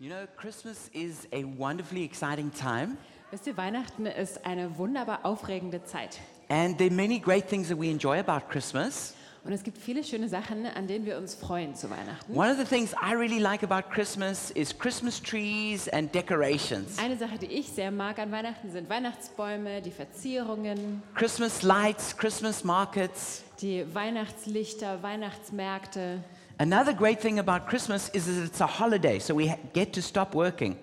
You know, Christmas is a wonderfully exciting time, Wisst ihr, Weihnachten ist eine wunderbar aufregende Zeit. and there are many great things that we enjoy about Christmas. Und es gibt viele schöne Sachen, an denen wir uns freuen zu Weihnachten. One of the things I really like about Christmas is Christmas trees and decorations. Eine Sache, die ich sehr mag an Weihnachten, sind Weihnachtsbäume, die Verzierungen, Christmas lights, Christmas markets. die Weihnachtslichter, Weihnachtsmärkte. Another great thing about Christmas is that it's a holiday, so we get to stop working.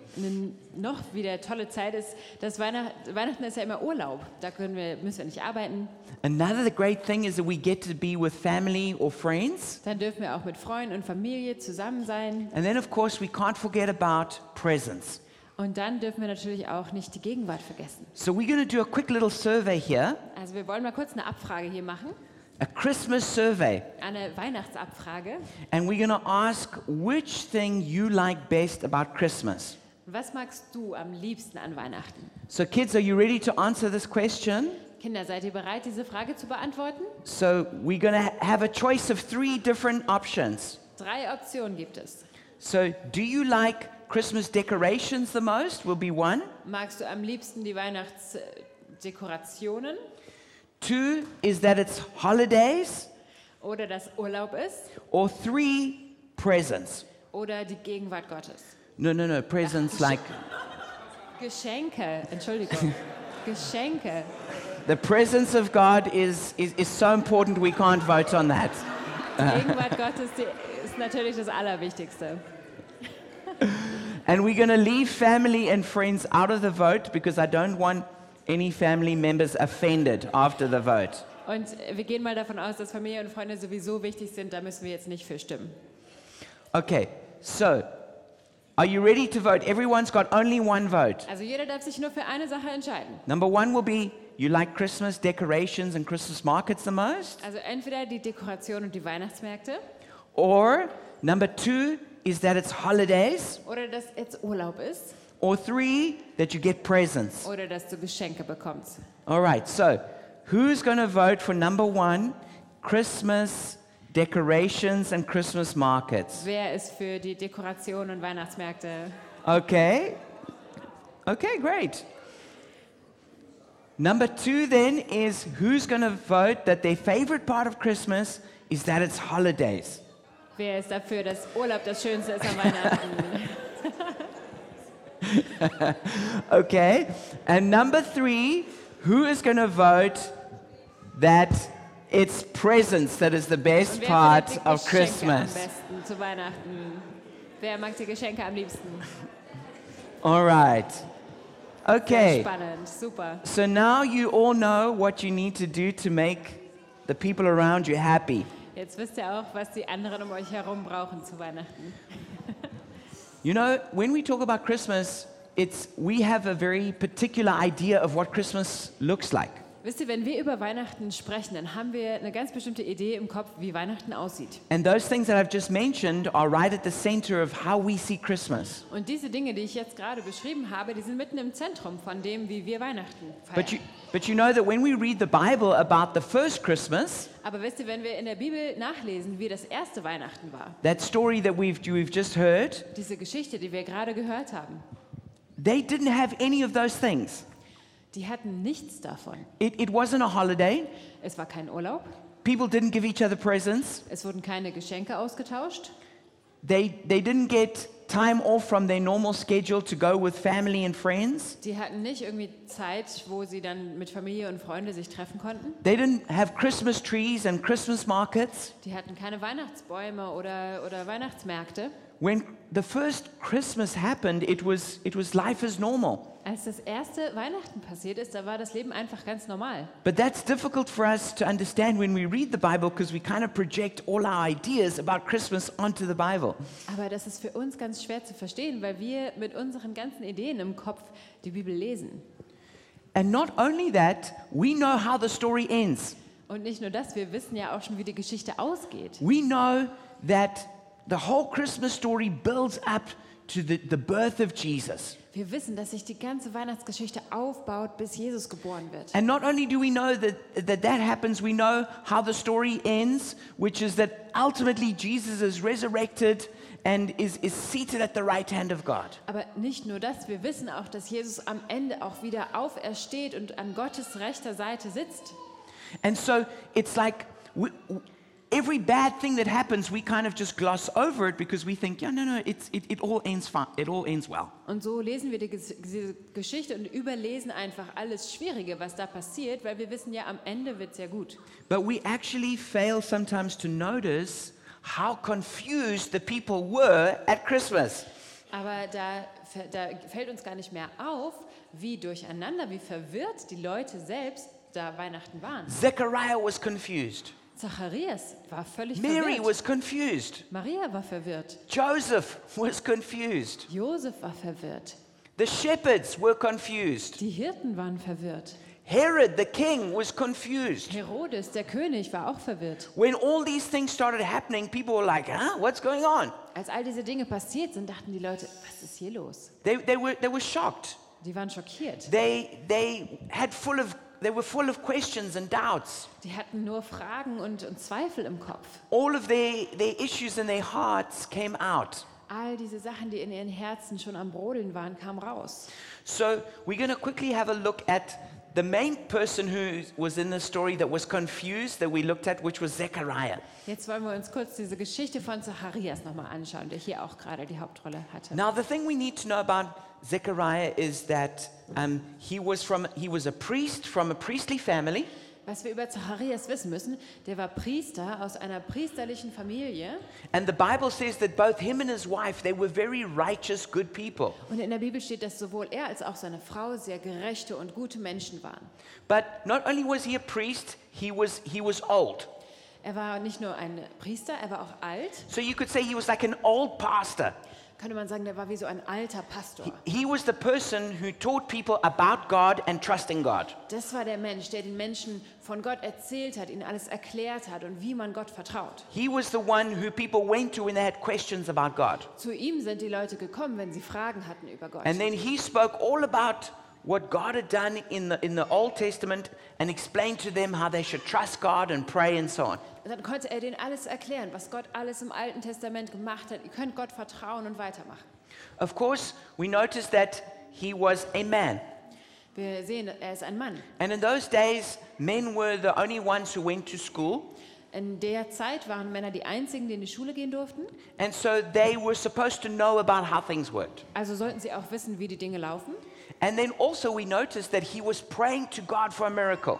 Noch wieder tolle Zeit ist, dass Weihnacht, Weihnachten ist ja immer Urlaub. Da können wir, müssen wir nicht arbeiten. Another great thing is that we get to be with family or friends. Dann dürfen wir auch mit Freunden und Familie zusammen sein. And then, of course, we can't forget about presents. Und dann dürfen wir natürlich auch nicht die Gegenwart vergessen. So we're going to do a quick little survey here, Also wir wollen mal kurz eine Abfrage hier machen. A Christmas survey. Eine Weihnachtsabfrage. And we're going to ask which thing you like best about Christmas. Was magst du am liebsten an Weihnachten? So, kids, are you ready to answer this question? Kinder, seid ihr bereit, diese Frage zu beantworten? So, we're going to ha- have a choice of three different options. Drei Optionen gibt es. So, do you like Christmas decorations the most? Will be one. Magst du am liebsten die Weihnachtsdekorationen Two is that it's holidays. oder dass Urlaub ist Or three, presents. oder die Gegenwart Gottes? No, no, no, presents like Geschenke, Entschuldigung. Geschenke. the presence of God is, is, is so important we can't vote on that. Die Gegenwart Gottes ist natürlich das Allerwichtigste. And we're going to leave family and friends out of the vote because I don't want any family members offended after the vote. Und wir gehen mal davon aus, dass Familie und Freunde sowieso wichtig sind, da müssen wir jetzt nicht für stimmen. Okay, so are you ready to vote? Everyone's got only one vote. Also jeder darf sich nur für eine Sache entscheiden. Number one will be you like Christmas decorations and Christmas markets the most? Also entweder die Dekoration und die Weihnachtsmärkte Or number two is that it's holidays? oder dass jetzt Urlaub ist Or three, that you get presents? oder dass du Geschenke bekommst. All right, so who's going to vote for number one, Christmas decorations and Christmas markets? Wer ist für die Dekoration und Weihnachtsmärkte? Okay. Okay, great. Number two then is who's going to vote that their favorite part of Christmas is that it's holidays? Wer ist dafür, dass Urlaub das Schönste ist an Weihnachten? Okay. And number three, who is going to vote that it's presents that is the best part of Christmas? am besten zu Weihnachten? Wer mag die Geschenke am liebsten? All right. Okay. So now you all know what you need to do to make the people around you happy. Jetzt wisst ihr auch, was die anderen um euch herum brauchen zu Weihnachten. You know, when we talk about Christmas, it's we have a very particular idea of what Christmas looks like. Wisst ihr, wenn wir über Weihnachten sprechen, dann haben wir eine ganz bestimmte Idee im Kopf, wie Weihnachten aussieht. And those things that I've just mentioned are right at the center of how we see Christmas. Und diese Dinge, die ich jetzt gerade beschrieben habe, die sind mitten im Zentrum von dem, wie wir Weihnachten But you, feiern. But you know that when we read the Bible about the first Christmas, Aber wisst ihr, wenn wir in der Bibel nachlesen, wie das erste Weihnachten war, that story that we've, we've just heard, diese Geschichte, die wir gerade gehört haben, they didn't have any of those things. die hatten nichts davon. It, it wasn't a holiday. Es war kein Urlaub, People didn't give each other presents. es wurden keine Geschenke ausgetauscht, They, they didn't get time off from their normal schedule to go with family and friends. die hatten nicht irgendwie Zeit, wo sie dann mit Familie und Freunde sich treffen konnten. They didn't have Christmas trees and Christmas markets. Die hatten keine Weihnachtsbäume oder, oder Weihnachtsmärkte. When the first Christmas happened, it was, it was life as normal. Als das erste Weihnachten passiert ist, da war das Leben einfach ganz normal. But that's difficult for us to understand when we read the Bible because we kind of project all our ideas about Christmas onto the Bible. Aber das ist für uns ganz schwer zu verstehen, weil wir mit unseren ganzen Ideen im Kopf die Bibel lesen. And not only that, we know how the story ends. Und nicht nur das, wir wissen ja auch schon, wie die Geschichte ausgeht. We know that the whole Christmas story builds up to the, the birth of Jesus. Wir wissen, dass sich die ganze Weihnachtsgeschichte aufbaut, bis Jesus geboren wird. And not only do we know that, that that happens, we know how the story ends, which is that ultimately Jesus is resurrected and is, is seated at the right hand of God. Aber nicht nur das, wir wissen auch, dass Jesus am Ende auch wieder aufersteht und an Gottes rechter Seite sitzt. And so it's like we, every bad thing that happens, we kind of just gloss over it because we think, yeah, no, no, it's, it, it all ends fine. It all ends well. Und so lesen wir die, diese Geschichte und überlesen einfach alles Schwierige, was da passiert, weil wir wissen ja, am Ende wird es ja gut. But we actually fail sometimes to notice how confused the people were at Christmas. Aber da, da fällt uns gar nicht mehr auf, wie durcheinander, wie verwirrt die Leute selbst da Weihnachten waren. Zechariah was confused. Zacharias war völlig Mary verwirrt. was confused. Maria war verwirrt. Joseph was confused. Josef war verwirrt. The shepherds were confused. Die Hirten waren verwirrt. Herod the king was confused. Herodes, der König, war auch verwirrt. When all these things started happening, people were like, huh, what's going on? Als all diese Dinge passiert sind, dachten die Leute, was ist hier los? They, they, were, they were shocked. Die waren schockiert. They, they, had full of, they were full of questions and doubts. Die hatten nur Fragen und, und Zweifel im Kopf. All of their, their issues in their hearts came out. All diese Sachen, die in ihren Herzen schon am Brodeln waren, kamen raus. So we're going to quickly have a look at the main person who was in the story that was confused that we looked at, which was Zechariah. Jetzt wollen wir uns kurz diese Geschichte von Zacharias nochmal anschauen, der hier auch gerade die Hauptrolle hatte. Now, the thing we need to know about Zechariah is that um, he, was from, he was a priest from a priestly family, Was wir über Zacharias wissen müssen, der war Priester aus einer priesterlichen Familie. and the Bible says that both him and his wife, they were very righteous, good people. Und in der Bibel steht, dass sowohl er als auch seine Frau sehr gerechte und gute Menschen waren. But not only was he a priest, he was, he was old. Er war nicht nur ein Priester, er war auch alt. So you could say he was like an old pastor. Könnte man sagen, der war wie so ein alter Pastor. He was the person who taught people about God and trusting God. Das war der Mensch, der den Menschen von Gott erzählt hat, ihnen alles erklärt hat und wie man Gott vertraut. He was the one who people went to when they had questions about God. Zu ihm sind die Leute gekommen, wenn sie Fragen hatten über Gott. And then he spoke all about what God had done in the, in the Old Testament and explained to them how they should trust God and pray and so on. Und dann konnte er denen alles erklären, was Gott alles im Alten Testament gemacht hat. Ihr könnt Gott vertrauen und weitermachen. Of course, we notice that he was a man. Wir sehen, er ist ein Mann. And in those days, men were the only ones who went to school. In der Zeit waren Männer die einzigen, die in die Schule gehen durften. And so they were supposed to know about how things worked. Also sollten sie auch wissen, wie die Dinge laufen. And then also, we noticed that he was praying to God for a miracle.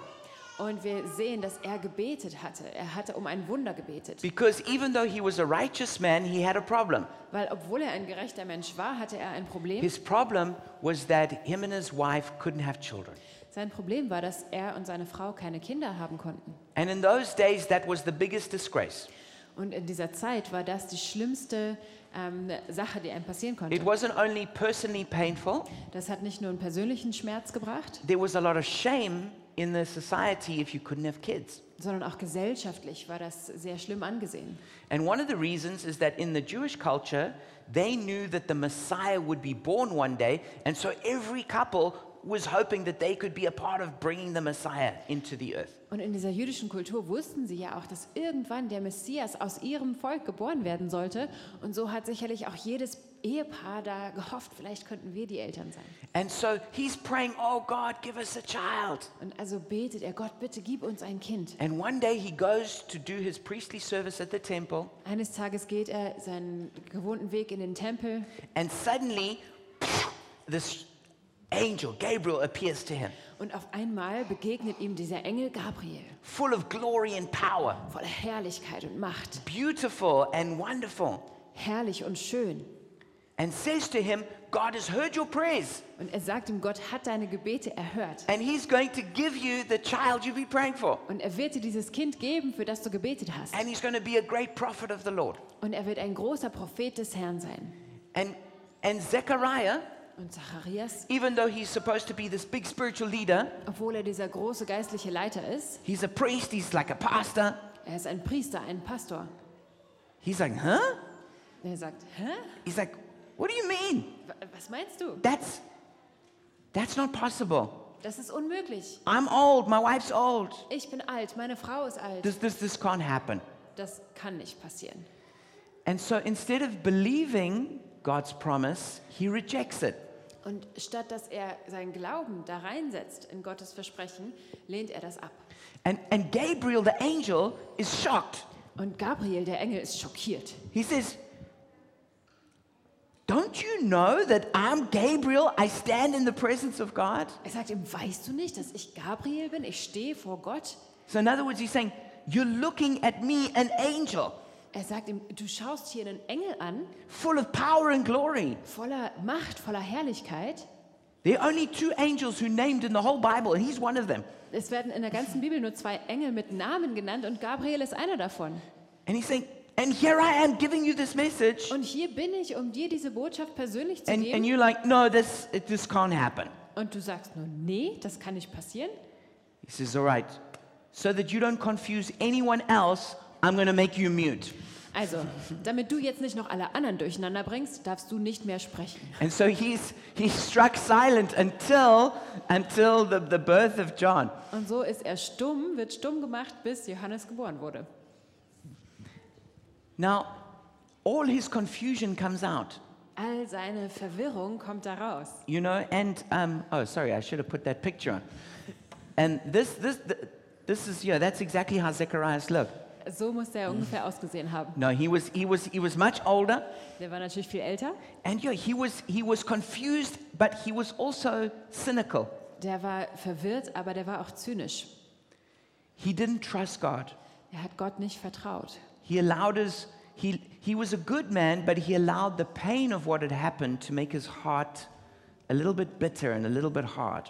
Und wir sehen, dass er gebetet hatte. Er hatte um ein Wunder gebetet. Because even though he was a righteous man, he had a problem. Weil obwohl er ein gerechter Mensch war, hatte er ein Problem. His problem was that him and his wife couldn't have children. Sein Problem war, dass er und seine Frau keine Kinder haben konnten. And in those days, that was the biggest disgrace. Und in dieser Zeit war das die schlimmste ähm, Sache, die einem passieren konnte. It wasn't only personally painful, Das hat nicht nur einen persönlichen Schmerz gebracht, there was a lot of shame in the society if you couldn't have kids. sondern auch gesellschaftlich war das sehr schlimm angesehen. And one of the reasons is that in the Jewish culture, they knew that the Messiah would be born one day, and so every couple was hoping that they could be a part of bringing the Messiah into the earth. Und in dieser jüdischen Kultur wussten sie ja auch, dass irgendwann der Messias aus ihrem Volk geboren werden sollte. Und so hat sicherlich auch jedes Ehepaar da gehofft, vielleicht könnten wir die Eltern sein. And so he's praying, Oh God, give us a child. Und also betet er, Gott, bitte gib uns ein Kind. And one day he goes to do his priestly service at the temple, Eines Tages geht er seinen gewohnten Weg in den Tempel and suddenly this angel, Gabriel, appears to him, und auf einmal begegnet ihm dieser Engel Gabriel, full of glory and power, voller Herrlichkeit und Macht, beautiful and wonderful, herrlich und schön. and says to him, God has heard your prayers, Und er sagt ihm, Gott hat deine Gebete erhört. and he's going to give you the child you've been praying for. Und er wird dir dieses Kind geben, für das du gebetet hast. And he's going to be a great prophet of the Lord. Und er wird ein großer Prophet des Herrn sein. And, and Zechariah, Und Zacharias, even though he's supposed to be this big spiritual leader, obwohl er dieser große geistliche Leiter ist, he's a priest, he's like a pastor. er ist ein Priester, ein Pastor. He's like, huh? Er sagt, hä? He's like, what do you mean? Wa- Was meinst du? That's, that's not possible. Das ist unmöglich. I'm old, my wife's old. Ich bin alt, meine Frau ist alt. This, this, this can't happen. Das kann nicht passieren. And so instead of believing God's promise, he rejects it. Und statt dass er seinen Glauben da reinsetzt in Gottes Versprechen, lehnt er das ab. And, and Gabriel, the angel, is shocked. Und Gabriel, der Engel, ist schockiert. He says, Don't you know that I'm Gabriel? I stand in the presence of God. Er sagt ihm, weißt du nicht, dass ich Gabriel bin? Ich stehe vor Gott. So, in other words, he's saying, You're looking at me, an angel, Er sagt ihm, du schaust hier einen Engel an, full of power and glory. voller Macht, voller Herrlichkeit. There are only two angels who named in the whole Bible, and he's one of them. Es werden in der ganzen Bibel nur zwei Engel mit Namen genannt und Gabriel ist einer davon. And he's saying, And here I am giving you this message. Und hier bin ich, um dir diese Botschaft persönlich zu And, geben. and you're like, No, this, this can't happen. Und du sagst nur, nee, das kann nicht passieren. He says, All right, so that you don't confuse anyone else, I'm to make you mute. Also, damit du jetzt nicht noch alle anderen durcheinander bringst, darfst du nicht mehr sprechen. And so he's, he struck silent until, until the, the birth of John. Und so ist er stumm, wird stumm gemacht, bis Johannes geboren wurde. Now, all his confusion comes out, All seine Verwirrung kommt da raus. you know, and, um, oh, sorry, I should have put that picture on. And this, this, this is, yeah, that's exactly how Zacharias looked. So muss er ungefähr ausgesehen haben. No, he was, he was, he was much older, Der war natürlich viel älter. and yeah, he was, he was confused, but he was also cynical. Der war verwirrt, aber der war auch zynisch. He didn't trust God. Er hat Gott nicht vertraut. He allowed his, he, he was a good man, but he allowed the pain of what had happened to make his heart a little bit bitter and a little bit hard.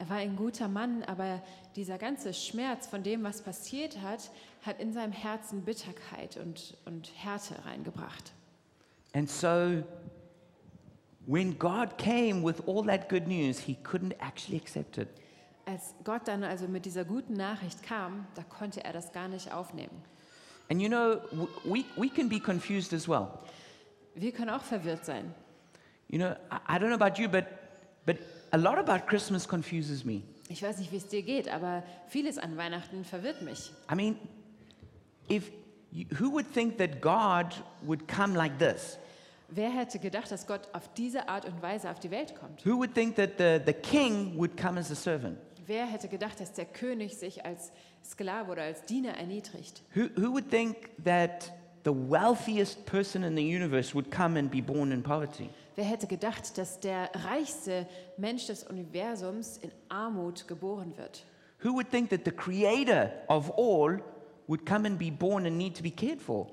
Er war ein guter Mann, aber dieser ganze Schmerz von dem, was passiert hat, hat in seinem Herzen Bitterkeit und, und Härte reingebracht. And so, when God came with all that good news, he couldn't actually accept it. Als Gott dann also mit dieser guten Nachricht kam, da konnte er das gar nicht aufnehmen. And you know, we, we can be confused as well. Wir können auch verwirrt sein. You know, I, I don't know about you, but, but a lot about Christmas confuses me. Ich weiß nicht, wie es dir geht, aber vieles an Weihnachten verwirrt mich. I mean, if you, who would think that God would come like this? Wer hätte gedacht, dass Gott auf diese Art und Weise auf die Welt kommt? Who would think that the, the king would come as a servant? Wer hätte gedacht, dass der König sich als Sklave oder als Diener erniedrigt? Who, who would think that the wealthiest person in the universe would come and be born in poverty? Wer hätte gedacht, dass der reichste Mensch des Universums in Armut geboren wird? Who would think that the creator of all would come and be born and need to be cared for?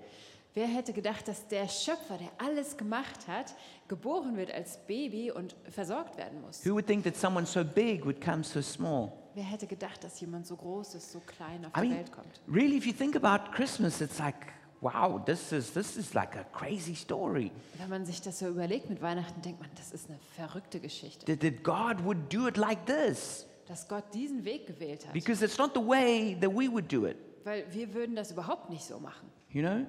Wer hätte gedacht, dass der Schöpfer, der alles gemacht hat, geboren wird als Baby und versorgt werden muss? Who would think that someone so big would come so small? Wer hätte gedacht, dass jemand so groß ist, so klein auf I die mean, Welt kommt? really, if you think about Christmas, it's like, wow, this is, this is like a crazy story. Wenn man sich das so überlegt mit Weihnachten, denkt man, das ist eine verrückte Geschichte, That, that God would do it like this. dass Gott diesen Weg gewählt hat. Because it's not the way that we would do it. Weil wir würden das überhaupt nicht so machen. You know?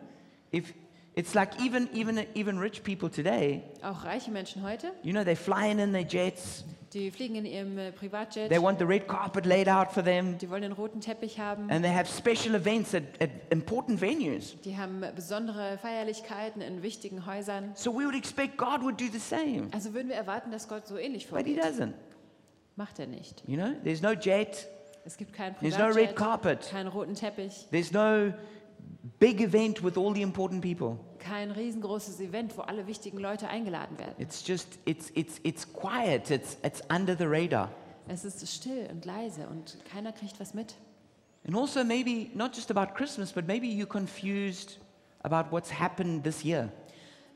If it's like even even even rich people today, Auch reiche Menschen heute, you know, they're flying in their jets. Die fliegen in ihrem äh, Privatjet, They want the red carpet laid out for them, die wollen den roten Teppich haben, and they have special events at, at important venues. die haben besondere Feierlichkeiten in wichtigen Häusern. So we would expect God would do the same, Also würden wir erwarten, dass Gott so ähnlich but He vorgeht. doesn't. Macht er nicht. You know, there's no jet, Es gibt keinen there's no red Privatjet, carpet, keinen roten Teppich, there's no big event with all the important people. Kein riesengroßes Event, wo alle wichtigen Leute eingeladen werden. It's just it's it's it's quiet. It's it's under the radar. Es ist still und leise und keiner kriegt was mit. And also maybe not just about Christmas, but maybe you're confused about what's happened this year.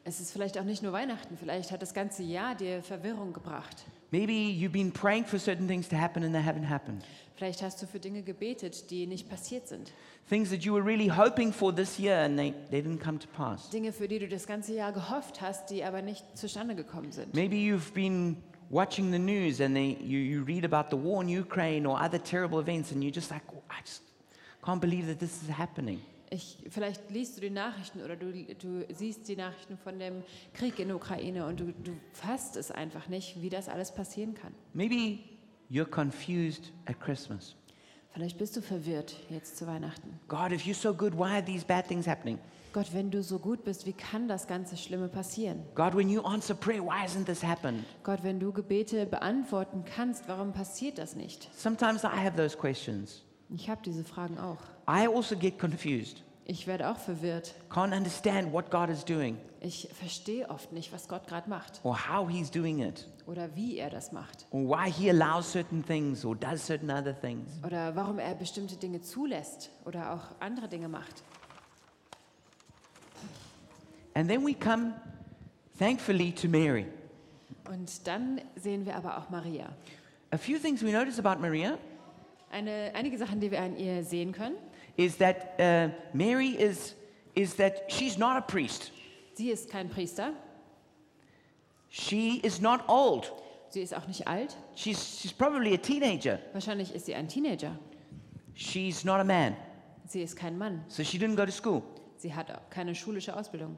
Es ist vielleicht auch nicht nur Weihnachten, vielleicht hat das ganze Jahr dir Verwirrung gebracht. Maybe you've been praying for certain things to happen and they haven't happened. Vielleicht hast du für Dinge gebetet, die nicht passiert sind. Things that you were really hoping for this year and they, they didn't come to pass. Dinge, für die du das ganze Jahr gehofft hast, die aber nicht zustande gekommen sind. Maybe you've been watching the news and they, you, you read about the war in Ukraine or other terrible events and you're just like, "Oh, I just can't believe that this is happening. Ich, vielleicht liest du die Nachrichten oder du, du siehst die Nachrichten von dem Krieg in der Ukraine und du, du fasst es einfach nicht, wie das alles passieren kann. Maybe you're confused at Christmas. Vielleicht bist du verwirrt jetzt zu Weihnachten. God, if you're so good, why are these bad things happening? Gott, wenn du so gut bist, wie kann das ganze Schlimme passieren? God, when you answer prayer, why hasn't this happened? Gott, wenn du Gebete beantworten kannst, warum passiert das nicht? Sometimes I have those questions. Ich habe diese Fragen auch. I also get confused. Ich werde auch verwirrt. Can't understand what God is doing Ich verstehe oft nicht, was Gott gerade macht or how He's doing it oder wie er das macht or why He allows certain things or does certain other things. oder warum er bestimmte Dinge zulässt oder auch andere Dinge macht. And then we come, thankfully, to Mary. Und dann sehen wir aber auch Maria. A few things we notice about Maria Eine, einige Sachen, die wir an ihr sehen können. Is that uh, Mary is, is that she's not a priest. Sie ist kein Priester, She is not old. sie ist auch nicht alt, She's, she's probably a teenager. wahrscheinlich ist sie ein Teenager. She's not a man. Sie ist kein Mann, So she didn't go to school. sie hat keine schulische Ausbildung.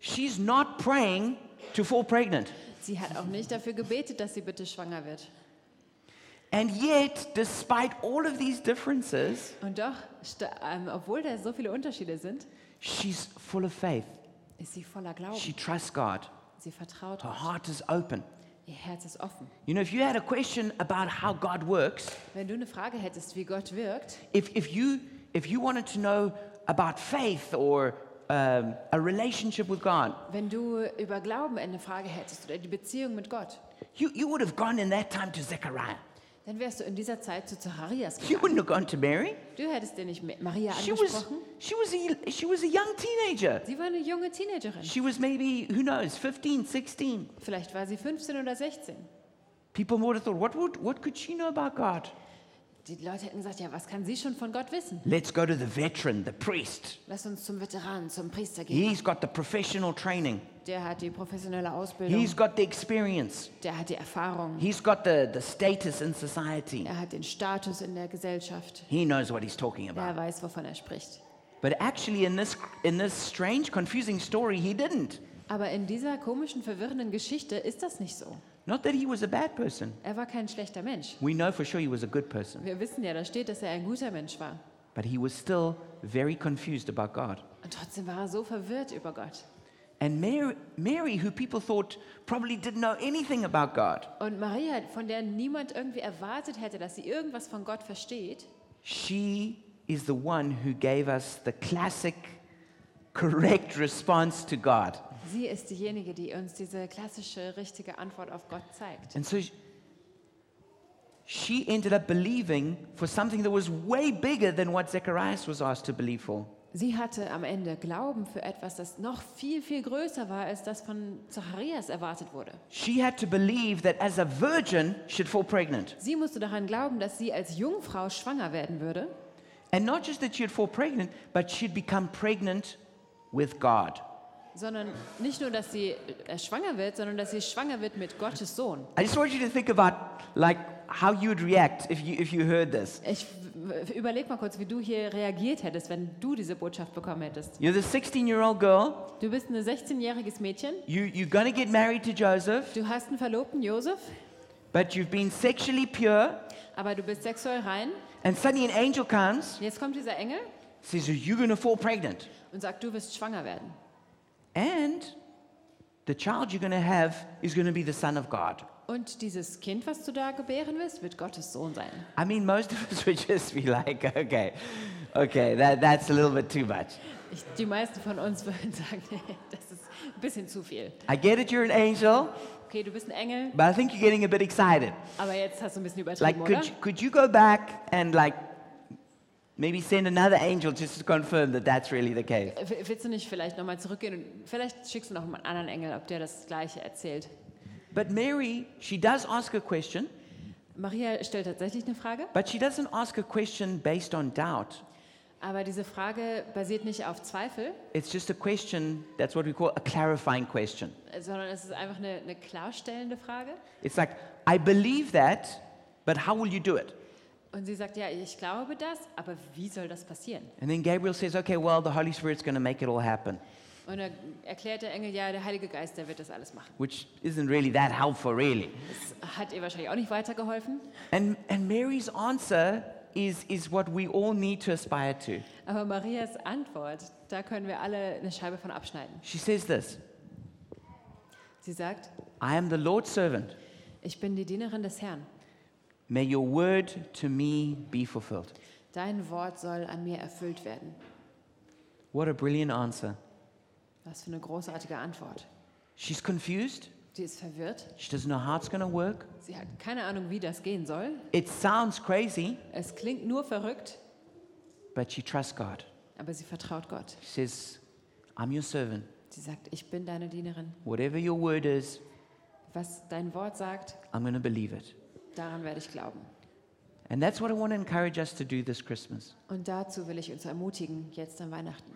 She's not praying to fall pregnant. Sie hat auch nicht dafür gebetet, dass sie bitte schwanger wird. And yet, despite all of these differences, Und doch, sta- ähm, obwohl da so viele Unterschiede sind, she's full of faith. ist sie voller Glauben. She trusts God. Sie vertraut Her Gott. heart is open. Ihr Herz ist offen. You know, if you had a question about how God works, Wenn du eine Frage hättest, wie Gott wirkt, if, if, you, if you wanted to know about faith or um, a relationship with God, wenn du über Glauben eine Frage hättest oder die Beziehung mit Gott, you, you would have gone in that time to Zechariah. Dann wärst du in dieser Zeit zu Zacharias gegangen. wouldn't have gone to Mary. Du hättest dir nicht Ma- Maria She was, angesprochen. she was, a, she was a young teenager. Sie war eine junge Teenagerin. She was maybe, who knows, 15, 16. Vielleicht war sie 15 oder 16. People would have thought, what, would, what could she know about God? Die Leute hätten gesagt, ja, was kann sie schon von Gott wissen? Let's go to the veteran, the priest. Lass uns zum Veteran, zum Priester gehen. He's got the professional training. Der hat die professionelle Ausbildung. He's got the experience. Der hat die Erfahrung. He's got the, the status in society. Er hat den Status in der Gesellschaft. He knows what he's talking Er about. weiß, wovon er spricht. But actually, in this, in this strange, confusing story, he didn't. Aber in dieser komischen, verwirrenden Geschichte ist das nicht so. Not that he was a bad person. Er war kein schlechter Mensch. We know for sure he was a good person. Wir wissen ja, da steht, dass er ein guter Mensch war. But he was still very confused about God. Und trotzdem war er so verwirrt über Gott. And Mary, Mary, who people thought probably didn't know anything about God, Und Maria, von der niemand irgendwie erwartet hätte, dass sie irgendwas von Gott versteht, she is the one who gave us the classic, correct response to God. Sie ist diejenige, die uns diese klassische, richtige Antwort auf Gott zeigt. And so sh- she ended up believing for something that was way bigger than what Zacharias was asked to believe for. Sie hatte am Ende Glauben für etwas, das noch viel, viel größer war, als das von Zacharias erwartet wurde. She had to believe that as a virgin, she'd fall pregnant. Sie musste daran glauben, dass sie als Jungfrau schwanger werden würde. And not just that she'd fall pregnant, but she'd become pregnant with God. Sondern nicht nur, dass sie äh, schwanger wird, sondern dass sie schwanger wird mit Gottes Sohn. I just want you to think about like how you would react if you if you heard this. Ich überleg mal kurz, wie du hier reagiert hättest, wenn du diese Botschaft bekommen hättest. You're the 16-year-old girl. Du bist ein 16-jähriges Mädchen, You you're to get married to Joseph, du hast einen Verlobten, Josef, but you've been sexually pure, aber du bist sexuell rein. and suddenly an angel comes, Jetzt kommt dieser Engel says you're to fall pregnant, und sagt, du wirst schwanger werden. And the child you're going to have is going to be the son of God. Und dieses Kind, was du da gebären wirst, wird Gottes Sohn sein. I mean, most of us would just be like, okay, okay, that, that's a little bit too much. Ich, die meisten von uns würden sagen, das ist ein bisschen zu viel. I get it, you're an angel, Okay, du bist ein Engel, but I think you're getting a bit excited. aber jetzt hast du ein bisschen Like, übertrieben, oder? could, you- could you go back and like maybe send another angel just to confirm that that's really the case? Willst du nicht vielleicht nochmal zurückgehen und vielleicht schickst du noch einen anderen Engel, ob der das Gleiche erzählt? But Mary, she does ask a question, Maria stellt tatsächlich eine Frage, but she doesn't ask a question based on doubt. aber diese Frage basiert nicht auf Zweifel, It's just a question that's what we call a clarifying question. sondern es ist einfach eine, eine klarstellende Frage. It's like, I believe that, but how will you do it? Und sie sagt, ja, ich glaube das, aber wie soll das passieren? And then Gabriel says, okay, well, the Holy Spirit's going to make it all happen, Und dann erklärt der Engel, ja, der Heilige Geist, der wird das alles machen. which isn't really that helpful, really. Das hat ihr wahrscheinlich auch nicht weitergeholfen. And, and Mary's answer is, is what we all need to aspire to. Aber Marias Antwort, da können wir alle eine Scheibe von abschneiden. She says this Sie sagt, I am the Lord's servant. ich bin die Dienerin des Herrn. May your word to me be fulfilled. Dein Wort soll an mir erfüllt werden. What a brilliant answer. Was für eine großartige Antwort. She's confused. Sie ist verwirrt. She doesn't know how it's going to work. Sie hat keine Ahnung, wie das gehen soll. It sounds crazy, Es klingt nur verrückt, but she trusts God. aber sie vertraut Gott. She says, I'm your servant. Sie sagt, ich bin deine Dienerin. Whatever your word is, Was dein Wort sagt, I'm going to believe it. Daran werde ich glauben. And that's what I want to encourage us to do this Christmas. Und dazu will ich uns ermutigen, jetzt an Weihnachten.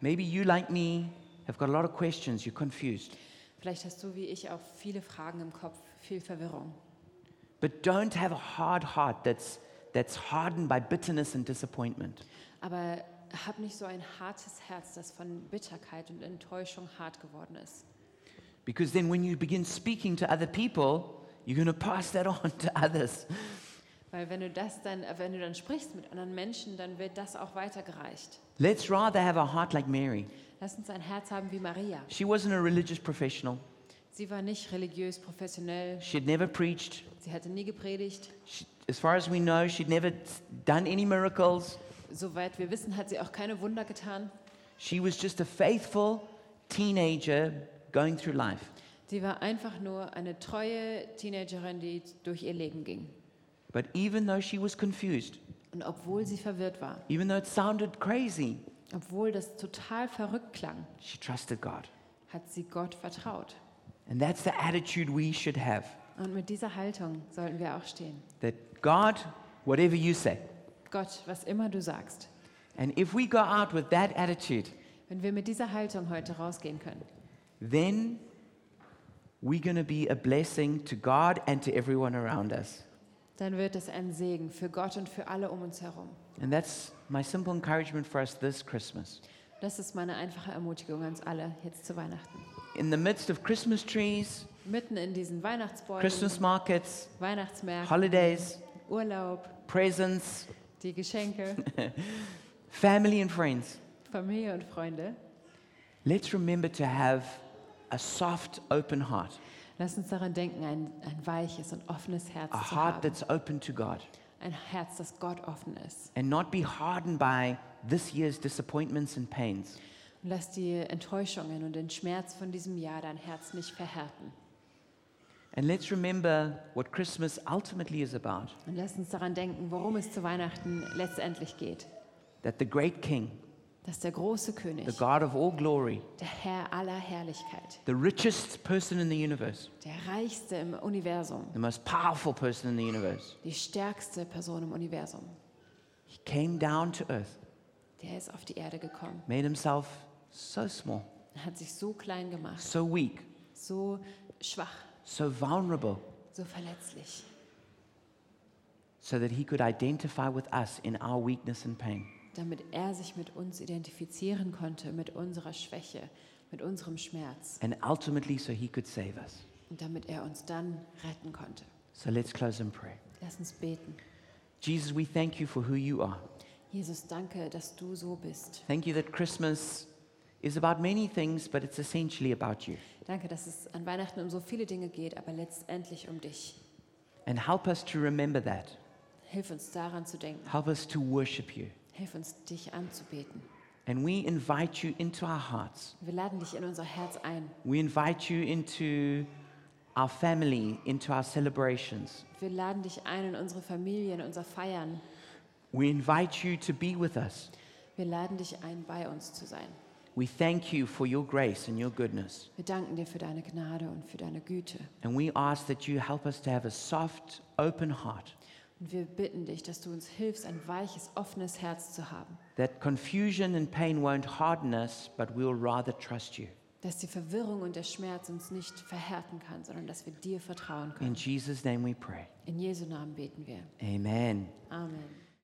Maybe you, like me, have got a lot of questions, you're confused. Vielleicht hast du wie ich auch viele Fragen im Kopf, viel Verwirrung. But don't have a hard heart that's, that's hardened by bitterness and disappointment. Aber hab nicht so ein hartes Herz, das von Bitterkeit und Enttäuschung hart geworden ist. Because then when you begin speaking to other people, you're going to pass that on to others. Weil wenn du das dann, wenn du dann sprichst mit anderen Menschen, dann wird das auch weitergereicht. Let's rather have a heart like Mary. Lass uns ein Herz haben wie Maria. She wasn't a religious professional. Sie war nicht religiös, professionell. She had never preached. Sie hatte nie gepredigt. She, as far as we know, she'd never done any miracles. Soweit wir wissen, hat sie auch keine Wunder getan. She was just a faithful teenager going through life. Sie war einfach nur eine treue Teenagerin, die durch ihr Leben ging. But even though she was confused, Und obwohl sie verwirrt war, even though it sounded crazy, obwohl das total verrückt klang, she trusted God. hat sie Gott vertraut. And that's the attitude we should have Und mit dieser Haltung sollten wir auch stehen. that God, whatever you say. Gott, was immer du sagst. And if we go out with that attitude, Wenn wir mit dieser Haltung heute rausgehen können, then we're going to be a blessing to God and to everyone around us. dann wird es ein Segen für Gott und für alle um uns herum. And that's my simple encouragement for us this Christmas. Das ist meine einfache Ermutigung an uns alle jetzt zu Weihnachten. In the midst of Christmas trees, Mitten in diesen Weihnachtsbäumen, Christmas markets, Weihnachtsmärkten, holidays, Urlaub, presents, die Geschenke, family, and friends, Familie und Freunde. let's remember to have a soft, open heart, Lass uns daran denken, ein, ein weiches und offenes Herz a zu heart haben. that's open to God, Ein Herz, das Gott offen ist. and not be hardened by this year's disappointments and pains. Und lass die Enttäuschungen und den Schmerz von diesem Jahr dein Herz nicht verhärten. And let's remember what Christmas ultimately is about Und lass uns daran denken, worum es zu Weihnachten letztendlich geht. that the great King, Dass der große König, the God of all glory, der Herr aller Herrlichkeit, the richest person in the universe, der reichste im Universum, the most powerful person in the universe, die stärkste Person im Universum, he came down to earth, der ist auf die Erde gekommen made himself so small, hat sich so klein gemacht, so weak, so schwach, so vulnerable, so verletzlich, so that he could identify with us in our weakness and pain. Damit er sich mit uns identifizieren konnte, mit unserer Schwäche, mit unserem Schmerz And ultimately, so he could save us. und damit er uns dann retten konnte. So let's close in prayer. Lass uns beten. Jesus, we thank you for who you are. Jesus, danke, dass du so bist. Thank you that Christmas is about many things, but it's essentially about you. Danke, dass es an Weihnachten um so viele Dinge geht, aber letztendlich um dich. And help us to remember that. Hilf uns daran zu denken. Help us to worship you. Hilf uns, dich anzubeten. And we invite you into our hearts. Wir laden dich in unser Herz ein. We invite you into our family, into our celebrations. Wir laden dich ein in unsere Familie, in unser Feiern. We invite you to be with us. Wir laden dich ein, bei uns zu sein. We thank you for your grace and your goodness. Wir danken dir für deine Gnade und für deine Güte. And we ask that you help us to have a soft, open heart, Und wir bitten dich, dass du uns hilfst, ein weiches, offenes Herz zu haben. that confusion and pain won't harden us, but we'll rather trust you. Dass die Verwirrung und der Schmerz uns nicht verhärten kann, sondern dass wir dir vertrauen In können. Jesus' name we pray. In Jesu Namen beten wir. Amen. Amen.